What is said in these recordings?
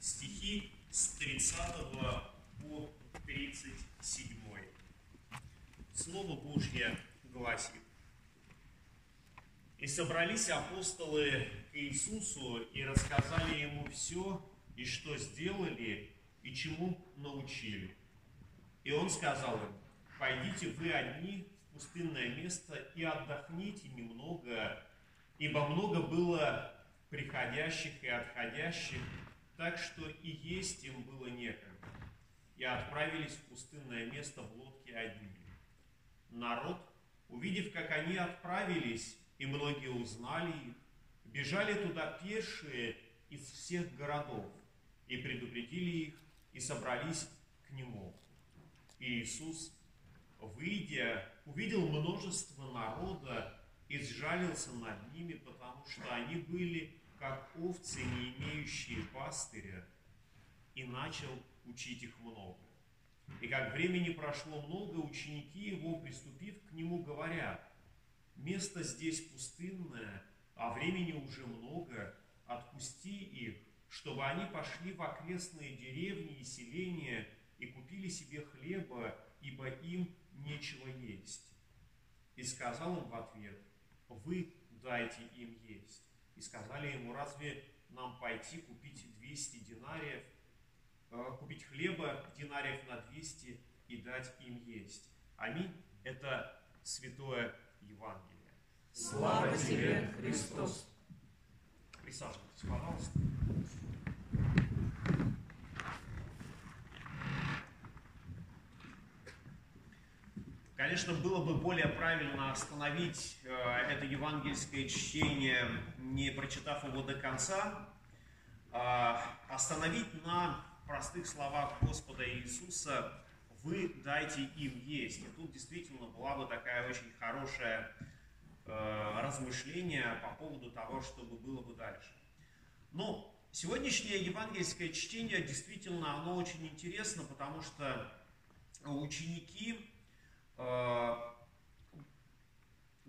стихи с 30 по 37. Слово Божье гласит. И собрались апостолы к Иисусу и рассказали ему все, и что сделали, и чему научили. И он сказал им, пойдите вы одни в пустынное место и отдохните немного, ибо много было приходящих и отходящих, так что и есть им было некогда. И отправились в пустынное место в лодке одни. Народ, увидев, как они отправились, и многие узнали их, бежали туда пешие из всех городов, и предупредили их, и собрались к нему. И Иисус, выйдя, увидел множество народа и сжалился над ними, потому что они были как овцы, не имеющие пастыря, и начал учить их много. И как времени прошло много, ученики его, приступив к нему, говорят, место здесь пустынное, а времени уже много, отпусти их, чтобы они пошли в окрестные деревни и селения и купили себе хлеба, ибо им нечего есть. И сказал им в ответ, вы дайте им есть. И сказали ему, разве нам пойти купить 200 динариев, э, купить хлеба динариев на 200 и дать им есть. Аминь. Это святое Евангелие. Слава тебе, Христос! Присаживайтесь, пожалуйста. Конечно, было бы более правильно остановить э, это евангельское чтение, не прочитав его до конца, а остановить на простых словах Господа Иисуса «Вы дайте им есть». И тут действительно была бы такая очень хорошая э, размышление по поводу того, чтобы было бы дальше. Но сегодняшнее евангельское чтение действительно оно очень интересно, потому что ученики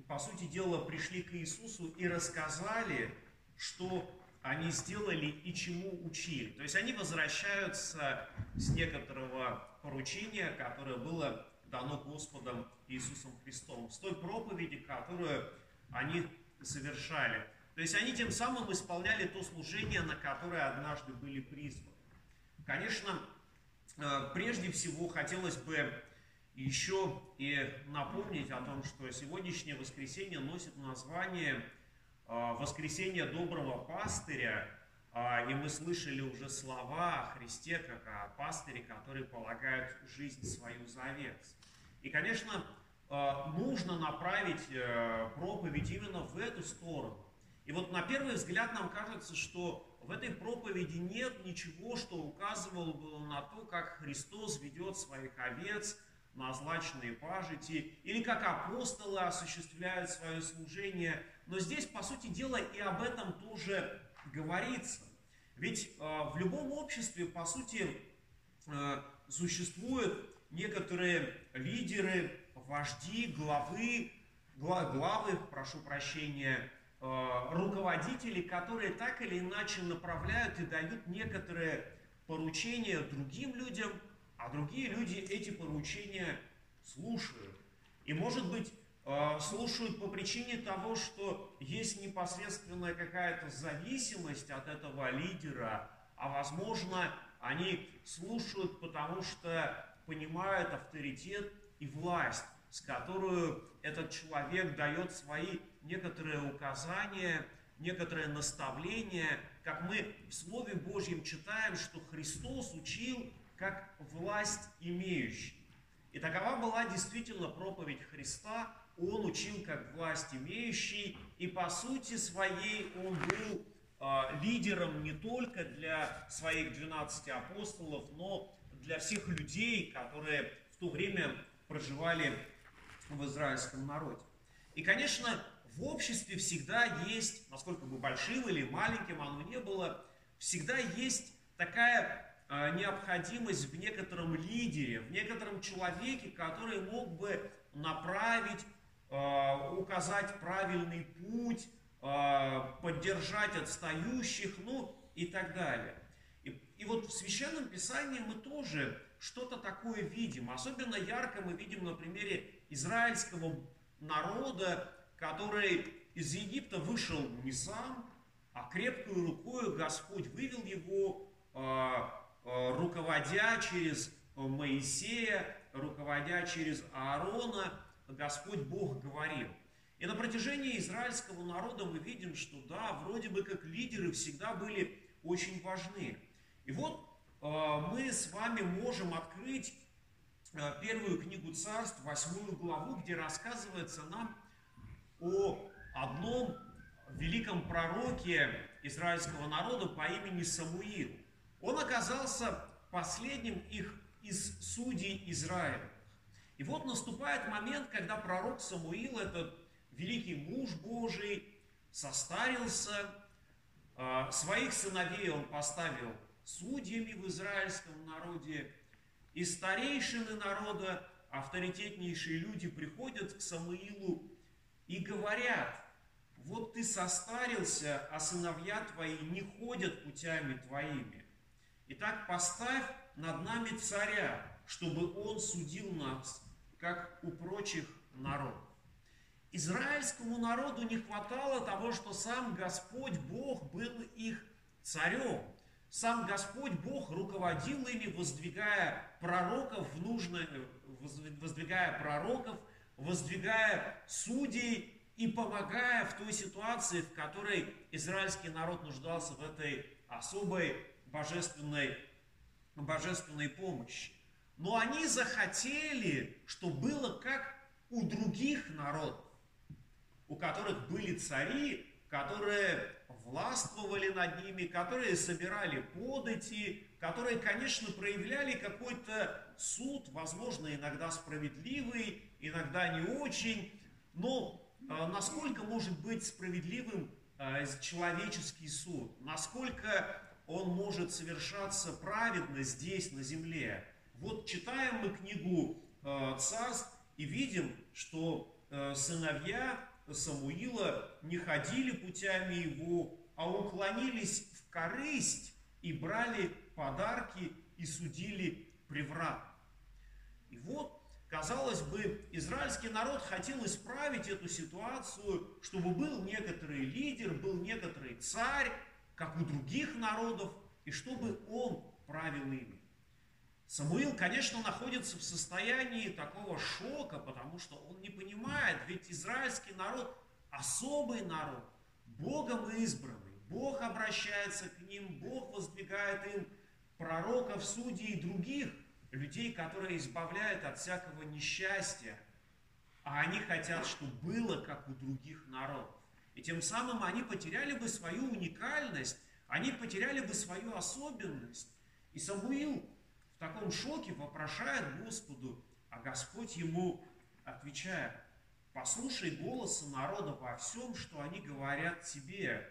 по сути дела, пришли к Иисусу и рассказали, что они сделали и чему учили. То есть они возвращаются с некоторого поручения, которое было дано Господом Иисусом Христом, с той проповеди, которую они совершали. То есть они тем самым исполняли то служение, на которое однажды были призваны. Конечно, э, прежде всего хотелось бы еще и напомнить о том, что сегодняшнее воскресенье носит название а, «Воскресенье доброго пастыря», а, и мы слышали уже слова о Христе, как о пастыре, который полагает жизнь свою за овец. И, конечно, а, нужно направить э, проповедь именно в эту сторону. И вот на первый взгляд нам кажется, что в этой проповеди нет ничего, что указывало бы на то, как Христос ведет своих овец, на злачные пажити, или как апостолы осуществляют свое служение. Но здесь, по сути дела, и об этом тоже говорится. Ведь э, в любом обществе, по сути, э, существуют некоторые лидеры, вожди, главы, главы, прошу прощения, э, руководители, которые так или иначе направляют и дают некоторые поручения другим людям – а другие люди эти поручения слушают. И, может быть, э, слушают по причине того, что есть непосредственная какая-то зависимость от этого лидера, а возможно, они слушают, потому что понимают авторитет и власть, с которую этот человек дает свои некоторые указания, некоторые наставления, как мы в Слове Божьем читаем, что Христос учил как власть имеющий. И такова была действительно проповедь Христа. Он учил как власть имеющий, и по сути своей он был э, лидером не только для своих 12 апостолов, но для всех людей, которые в то время проживали в израильском народе. И, конечно, в обществе всегда есть, насколько бы большим или маленьким оно не было, всегда есть такая необходимость в некотором лидере, в некотором человеке, который мог бы направить, а, указать правильный путь, а, поддержать отстающих, ну и так далее. И, И вот в Священном Писании мы тоже что-то такое видим. Особенно ярко мы видим на примере израильского народа, который из Египта вышел не сам, а крепкую рукой Господь вывел его, а, а, руководя через Моисея, руководя через Аарона, Господь Бог говорил. И на протяжении израильского народа мы видим, что да, вроде бы как лидеры всегда были очень важны. И вот э, мы с вами можем открыть э, первую книгу царств, восьмую главу, где рассказывается нам о одном великом пророке израильского народа по имени Самуил. Он оказался последним их из судей Израиля. И вот наступает момент, когда пророк Самуил, этот великий муж Божий, состарился, а, своих сыновей он поставил судьями в израильском народе, и старейшины народа, авторитетнейшие люди приходят к Самуилу и говорят, вот ты состарился, а сыновья твои не ходят путями твоими. Итак, поставь над нами царя, чтобы он судил нас, как у прочих народов. Израильскому народу не хватало того, что сам Господь Бог был их царем. Сам Господь Бог руководил ими, воздвигая пророков в нужное, воздвигая пророков, воздвигая судей и помогая в той ситуации, в которой израильский народ нуждался в этой особой божественной, божественной помощи. Но они захотели, чтобы было как у других народов, у которых были цари, которые властвовали над ними, которые собирали подати, которые, конечно, проявляли какой-то суд, возможно, иногда справедливый, иногда не очень, но а, насколько может быть справедливым а, человеческий суд, насколько он может совершаться праведно здесь, на земле. Вот читаем мы книгу а, царств и видим, что сыновья Самуила не ходили путями его, а уклонились в корысть и брали подарки и судили преврат. И вот Казалось бы, израильский народ хотел исправить эту ситуацию, чтобы был некоторый лидер, был некоторый царь, как у других народов, и чтобы он правил ими. Самуил, конечно, находится в состоянии такого шока, потому что он не понимает, ведь израильский народ особый народ, Богом избранный. Бог обращается к ним, Бог воздвигает им пророков, судей и других – людей, которые избавляют от всякого несчастья, а они хотят, чтобы было, как у других народов. И тем самым они потеряли бы свою уникальность, они потеряли бы свою особенность. И Самуил в таком шоке вопрошает Господу, а Господь ему отвечает, послушай голоса народа во всем, что они говорят тебе,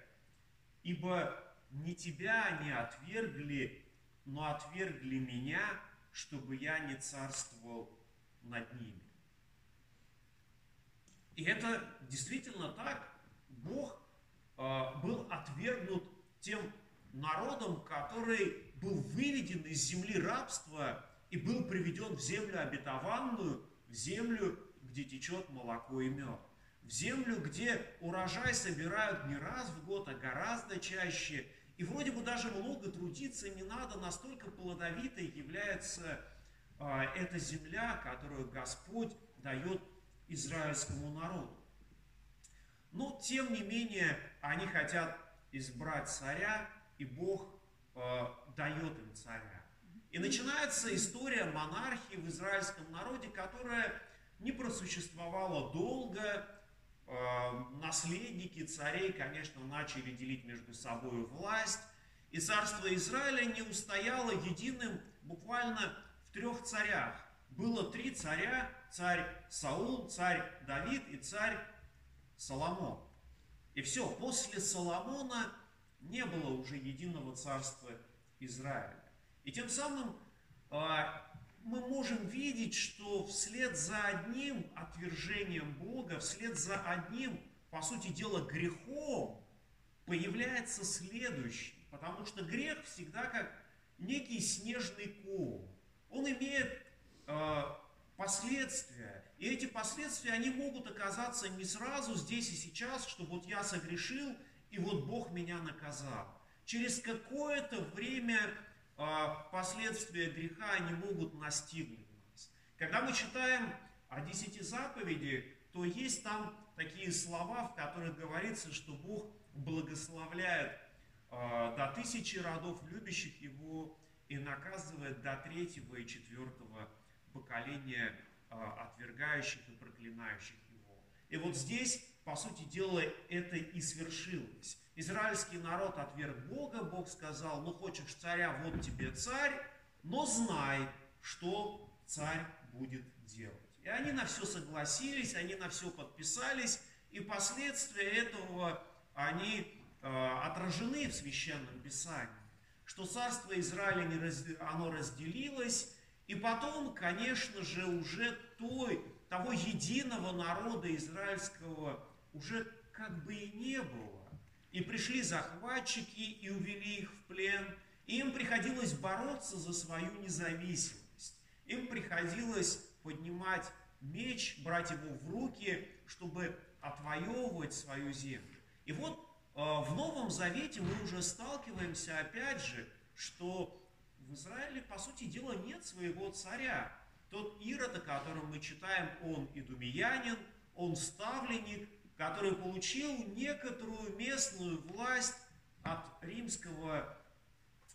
ибо не тебя они отвергли, но отвергли меня, чтобы я не царствовал над ними. И это действительно так. Бог э, был отвергнут тем народом, который был выведен из земли рабства и был приведен в землю обетованную, в землю, где течет молоко и мед. В землю, где урожай собирают не раз в год, а гораздо чаще – и вроде бы даже много трудиться не надо, настолько плодовитой является а, эта земля, которую Господь дает израильскому народу. Но, тем не менее, они хотят избрать царя, и Бог э, дает им царя. И начинается история монархии в израильском народе, которая не просуществовала долго, Э, наследники царей, конечно, начали делить между собой власть, и царство Израиля не устояло единым буквально в трех царях. Было три царя, царь Саул, царь Давид и царь Соломон. И все, после Соломона не было уже единого царства Израиля. И тем самым э, мы можем видеть, что вслед за одним отвержением Бога, вслед за одним, по сути дела, грехом, появляется следующий. Потому что грех всегда как некий снежный ком. Он имеет э, последствия. И эти последствия, они могут оказаться не сразу здесь и сейчас, что вот я согрешил, и вот Бог меня наказал. Через какое-то время э, последствия греха, они могут настигнуть нас. Когда мы читаем о десяти заповедях, то есть там такие слова, в которых говорится, что Бог благословляет э, до тысячи родов любящих Его и наказывает до третьего и четвертого поколения отвергающих и проклинающих Его. И вот здесь, по сути дела, это и свершилось. Израильский народ отверг Бога, Бог сказал, ну хочешь царя, вот тебе царь, но знай, что царь будет делать. И они на все согласились, они на все подписались, и последствия этого, они э, отражены в Священном Писании, что царство Израиля, не раз, оно разделилось, и потом, конечно же, уже той, того единого народа израильского уже как бы и не было. И пришли захватчики и увели их в плен, и им приходилось бороться за свою независимость. Им приходилось поднимать меч, брать его в руки, чтобы отвоевывать свою землю. И вот э, в Новом Завете мы уже сталкиваемся опять же, что в Израиле, по сути дела, нет своего царя. Тот Ирод, о котором мы читаем, он идумиянин, он ставленник, который получил некоторую местную власть от римского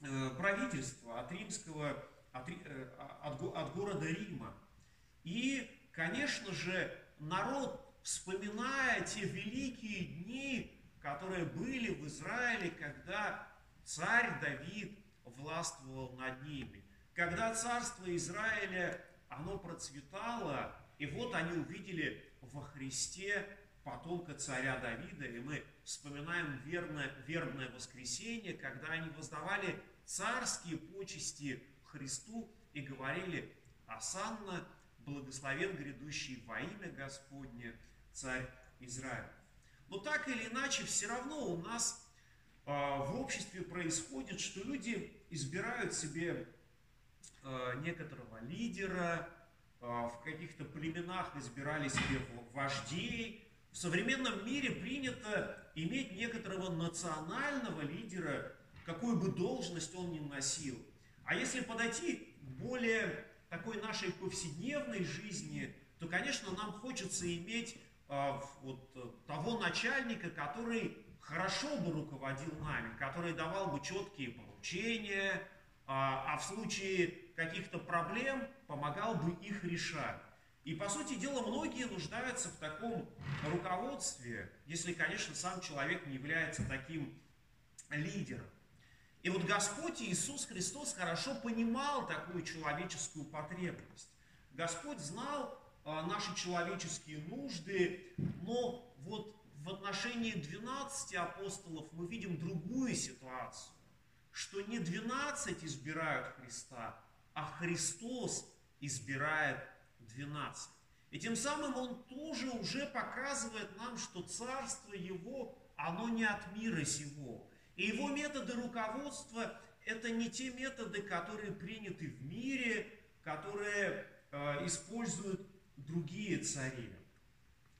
э, правительства, от римского, от, э, от, от города Рима. И конечно же, народ, вспоминая те великие дни, которые были в Израиле, когда царь Давид властвовал над ними, когда царство Израиля, оно процветало, и вот они увидели во Христе потомка царя Давида, и мы вспоминаем верное, верное воскресенье, когда они воздавали царские почести Христу и говорили «Асанна благословен грядущий во имя Господне царь Израиля. Но так или иначе, все равно у нас в обществе происходит, что люди избирают себе э, некоторого лидера, э, в каких-то племенах избирали себе вождей. В современном мире принято иметь некоторого национального лидера, какую бы должность он ни носил. А если подойти к более такой нашей повседневной жизни, то, конечно, нам хочется иметь вот того начальника, который хорошо бы руководил нами, который давал бы четкие поручения, а, а в случае каких-то проблем помогал бы их решать. И, по сути дела, многие нуждаются в таком руководстве, если, конечно, сам человек не является таким лидером. И вот Господь Иисус Христос хорошо понимал такую человеческую потребность. Господь знал а, наши человеческие нужды, но вот в отношении 12 апостолов мы видим другую ситуацию, что не 12 избирают Христа, а Христос избирает 12. И тем самым он тоже уже показывает нам, что царство его, оно не от мира сего. И его методы руководства – это не те методы, которые приняты в мире, которые э, используют другие цари.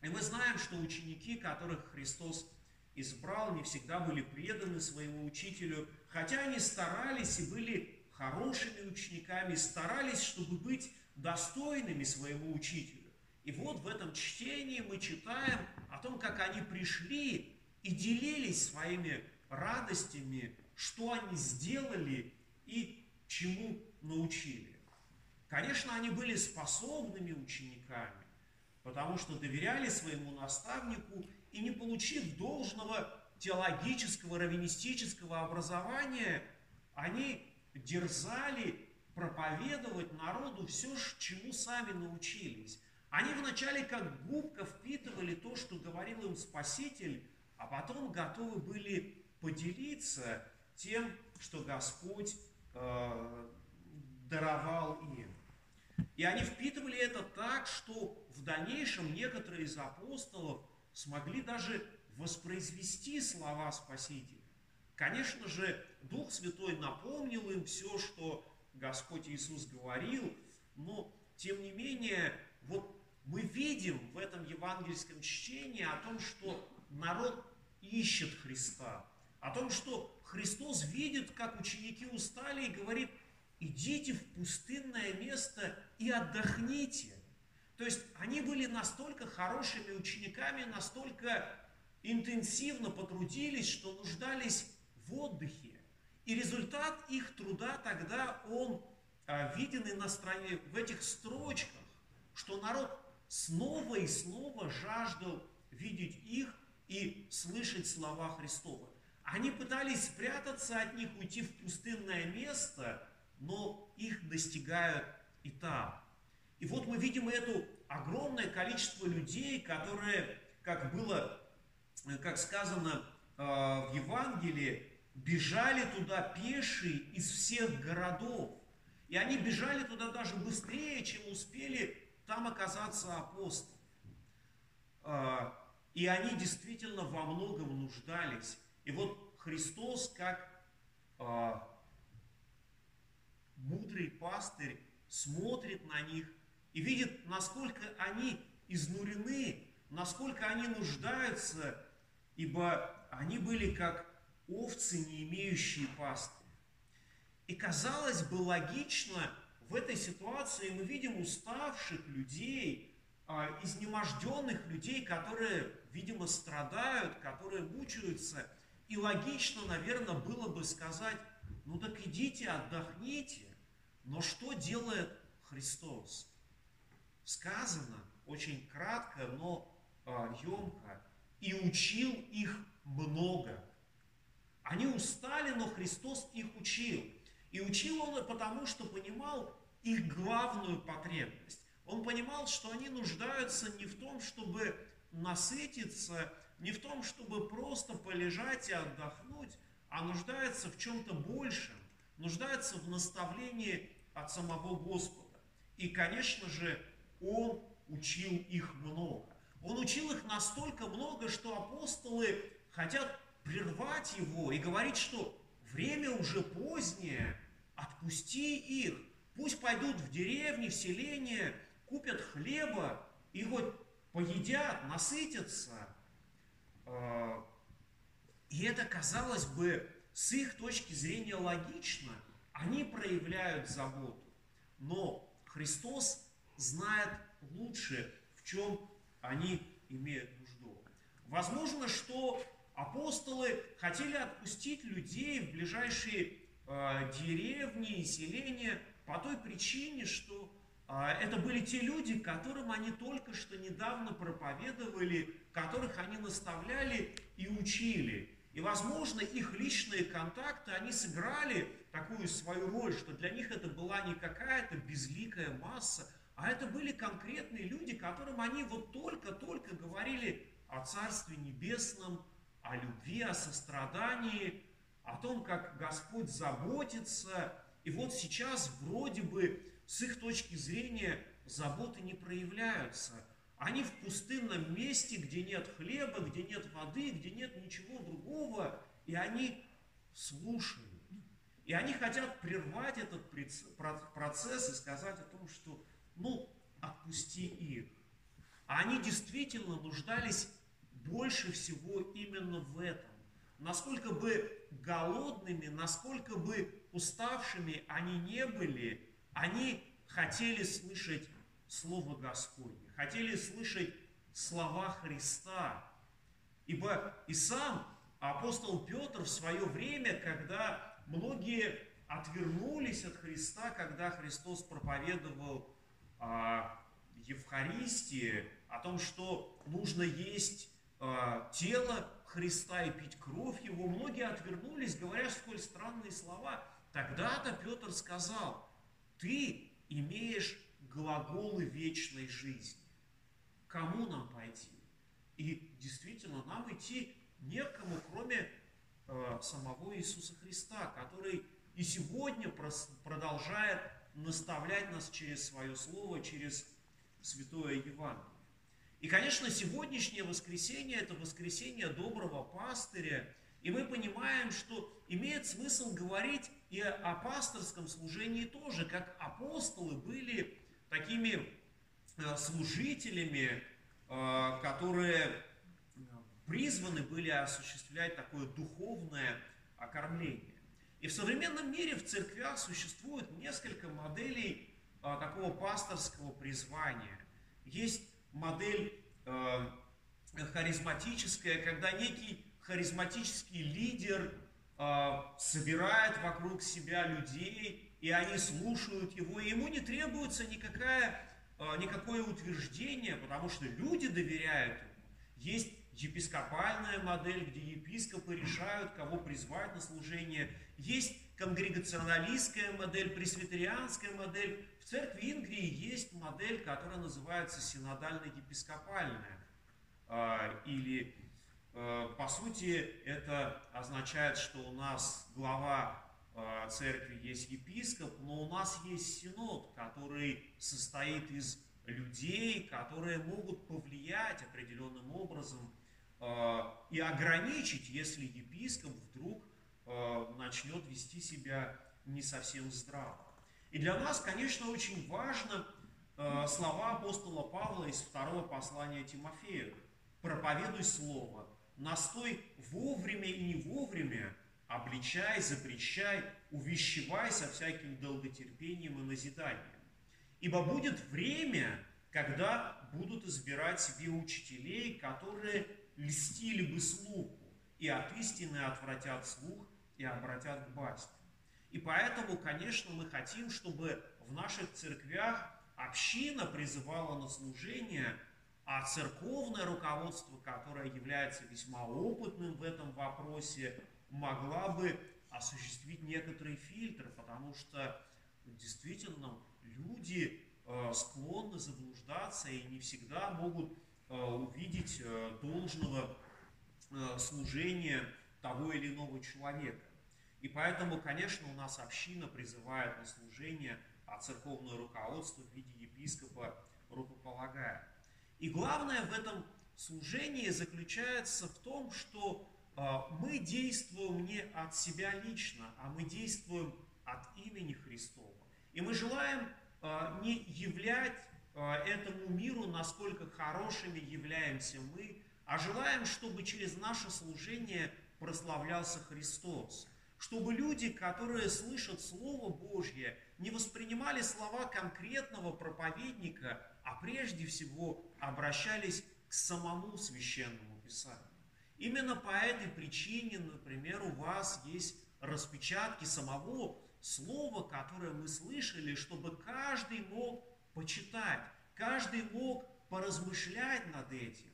И мы знаем, что ученики, которых Христос избрал, не всегда были преданы своему учителю, хотя они старались и были хорошими учениками, старались, чтобы быть достойными своего учителя. И вот в этом чтении мы читаем о том, как они пришли и делились своими радостями, что они сделали и чему научили. Конечно, они были способными учениками, потому что доверяли своему наставнику и не получив должного теологического, раввинистического образования, они дерзали проповедовать народу все, чему сами научились. Они вначале как губка впитывали то, что говорил им Спаситель, а потом готовы были поделиться тем, что Господь э, даровал им. И они впитывали это так, что в дальнейшем некоторые из апостолов смогли даже воспроизвести слова Спасителя. Конечно же, Дух Святой напомнил им все, что Господь Иисус говорил, но, тем не менее, вот мы видим в этом евангельском чтении о том, что народ ищет Христа, о том, что Христос видит, как ученики устали и говорит, идите в пустынное место и отдохните. То есть они были настолько хорошими учениками, настолько интенсивно потрудились, что нуждались в отдыхе. И результат их труда тогда он а, виден и на стране, в этих строчках, что народ снова и снова жаждал видеть их и слышать слова Христова. Они пытались спрятаться от них, уйти в пустынное место, но их достигают и там. И вот мы видим это огромное количество людей, которые, как было, как сказано э, в Евангелии, бежали туда пешие из всех городов. И они бежали туда даже быстрее, чем успели там оказаться апостолы. Э, и они действительно во многом нуждались. И вот Христос, как э, мудрый пастырь, смотрит на них и видит, насколько они изнурены, насколько они нуждаются, ибо они были как овцы, не имеющие пасты. И казалось бы логично, в этой ситуации мы видим уставших людей, а, изнеможденных людей, которые, видимо, страдают, которые мучаются. И логично, наверное, было бы сказать, ну так идите, отдохните. Но что делает Христос? Сказано очень кратко, но емко. И учил их много. Они устали, но Христос их учил. И учил он потому, что понимал их главную потребность. Он понимал, что они нуждаются не в том, чтобы насытиться, не в том, чтобы просто полежать и отдохнуть, а нуждаются в чем-то большем, нуждаются в наставлении от самого Господа. И, конечно же, Он учил их много. Он учил их настолько много, что апостолы хотят прервать его и говорить, что время уже позднее, отпусти их, пусть пойдут в деревни, в селение, купят хлеба и хоть поедят, насытятся. И это, казалось бы, с их точки зрения логично. Они проявляют заботу. Но Христос знает лучше, в чем они имеют нужду. Возможно, что апостолы хотели отпустить людей в ближайшие э, деревни и селения по той причине, что а, это были те люди, которым они только что недавно проповедовали, которых они наставляли и учили. И, возможно, их личные контакты, они сыграли такую свою роль, что для них это была не какая-то безликая масса, а это были конкретные люди, которым они вот только-только говорили о Царстве Небесном, о любви, о сострадании, о том, как Господь заботится. И вот сейчас вроде бы с их точки зрения заботы не проявляются. Они в пустынном месте, где нет хлеба, где нет воды, где нет ничего другого, и они слушают. И они хотят прервать этот процесс и сказать о том, что ну, отпусти их. А они действительно нуждались больше всего именно в этом. Насколько бы голодными, насколько бы уставшими они не были, они хотели слышать Слово Господне, хотели слышать слова Христа. Ибо и сам апостол Петр в свое время, когда многие отвернулись от Христа, когда Христос проповедовал о Евхаристии, о том, что нужно есть э, тело Христа и пить кровь Его, многие отвернулись, говоря сколь странные слова. Тогда-то Петр сказал, ты имеешь глаголы вечной жизни. Кому нам пойти? И действительно, нам идти некому, кроме э, самого Иисуса Христа, который и сегодня продолжает наставлять нас через свое слово, через Святое Евангелие. И, конечно, сегодняшнее воскресенье – это воскресенье доброго пастыря. И мы понимаем, что имеет смысл говорить и о пасторском служении тоже, как апостолы были такими служителями, э, которые призваны были осуществлять такое духовное окормление. И в современном мире в церквях существует несколько моделей а, такого пасторского призвания. Есть модель э, харизматическая, когда некий харизматический лидер э, собирает вокруг себя людей, и они слушают его, и ему не требуется никакая, э, никакое утверждение, потому что люди доверяют ему. Есть епископальная модель, где епископы решают, кого призвать на служение. Есть конгрегационалистская модель, пресвитерианская модель. В церкви Ингрии есть модель, которая называется синодально-епископальная. А, или, а, по сути, это означает, что у нас глава церкви есть епископ, но у нас есть синод, который состоит из людей, которые могут повлиять определенным образом и ограничить, если епископ вдруг Э, начнет вести себя не совсем здраво. И для нас, конечно, очень важно э, слова апостола Павла из второго послания Тимофею. «Проповедуй слово, настой вовремя и не вовремя, обличай, запрещай, увещевай со всяким долготерпением и назиданием. Ибо будет время, когда будут избирать себе учителей, которые льстили бы слуху, и от истины отвратят слух, и обратят к басне. И поэтому, конечно, мы хотим, чтобы в наших церквях община призывала на служение, а церковное руководство, которое является весьма опытным в этом вопросе, могла бы осуществить некоторый фильтр, потому что действительно люди э, склонны заблуждаться и не всегда могут э, увидеть э, должного служения того или иного человека. И поэтому, конечно, у нас община призывает на служение, а церковное руководство в виде епископа рукополагает. И главное в этом служении заключается в том, что мы действуем не от себя лично, а мы действуем от имени Христова. И мы желаем э, не являть э, этому миру, насколько хорошими являемся мы, а желаем, чтобы через наше служение прославлялся Христос. Чтобы люди, которые слышат Слово Божье, не воспринимали слова конкретного проповедника, а прежде всего обращались к самому священному Писанию. Именно по этой причине, например, у вас есть распечатки самого слова, которое мы слышали, чтобы каждый мог почитать, каждый мог поразмышлять над этим.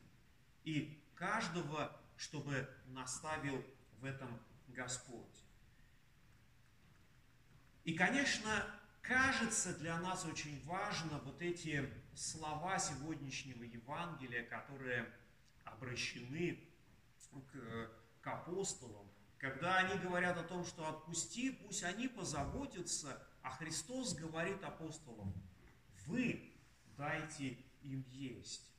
И каждого чтобы наставил в этом Господь. И, конечно, кажется для нас очень важно вот эти слова сегодняшнего Евангелия, которые обращены к, к апостолам, когда они говорят о том, что отпусти, пусть они позаботятся, а Христос говорит апостолам, вы дайте им есть.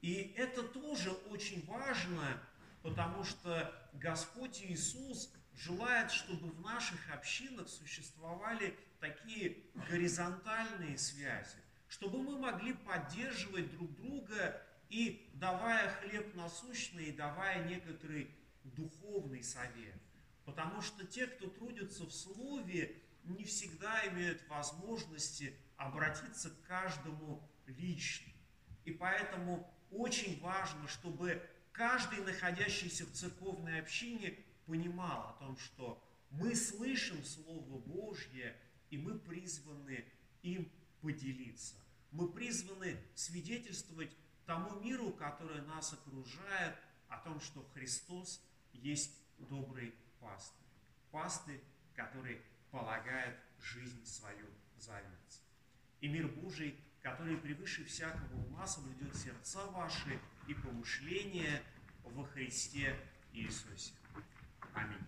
И это тоже очень важно, потому что Господь Иисус желает, чтобы в наших общинах существовали такие горизонтальные связи, чтобы мы могли поддерживать друг друга и давая хлеб насущный, и давая некоторый духовный совет. Потому что те, кто трудится в Слове, не всегда имеют возможности обратиться к каждому лично. И поэтому очень важно, чтобы каждый, находящийся в церковной общине, понимал о том, что мы слышим Слово Божье, и мы призваны им поделиться. Мы призваны свидетельствовать тому миру, который нас окружает, о том, что Христос есть добрый пастырь. Пастырь, который полагает жизнь свою за зависть. И мир Божий, который превыше всякого ума соблюдет сердца ваши и помышления во Христе Иисусе. Аминь.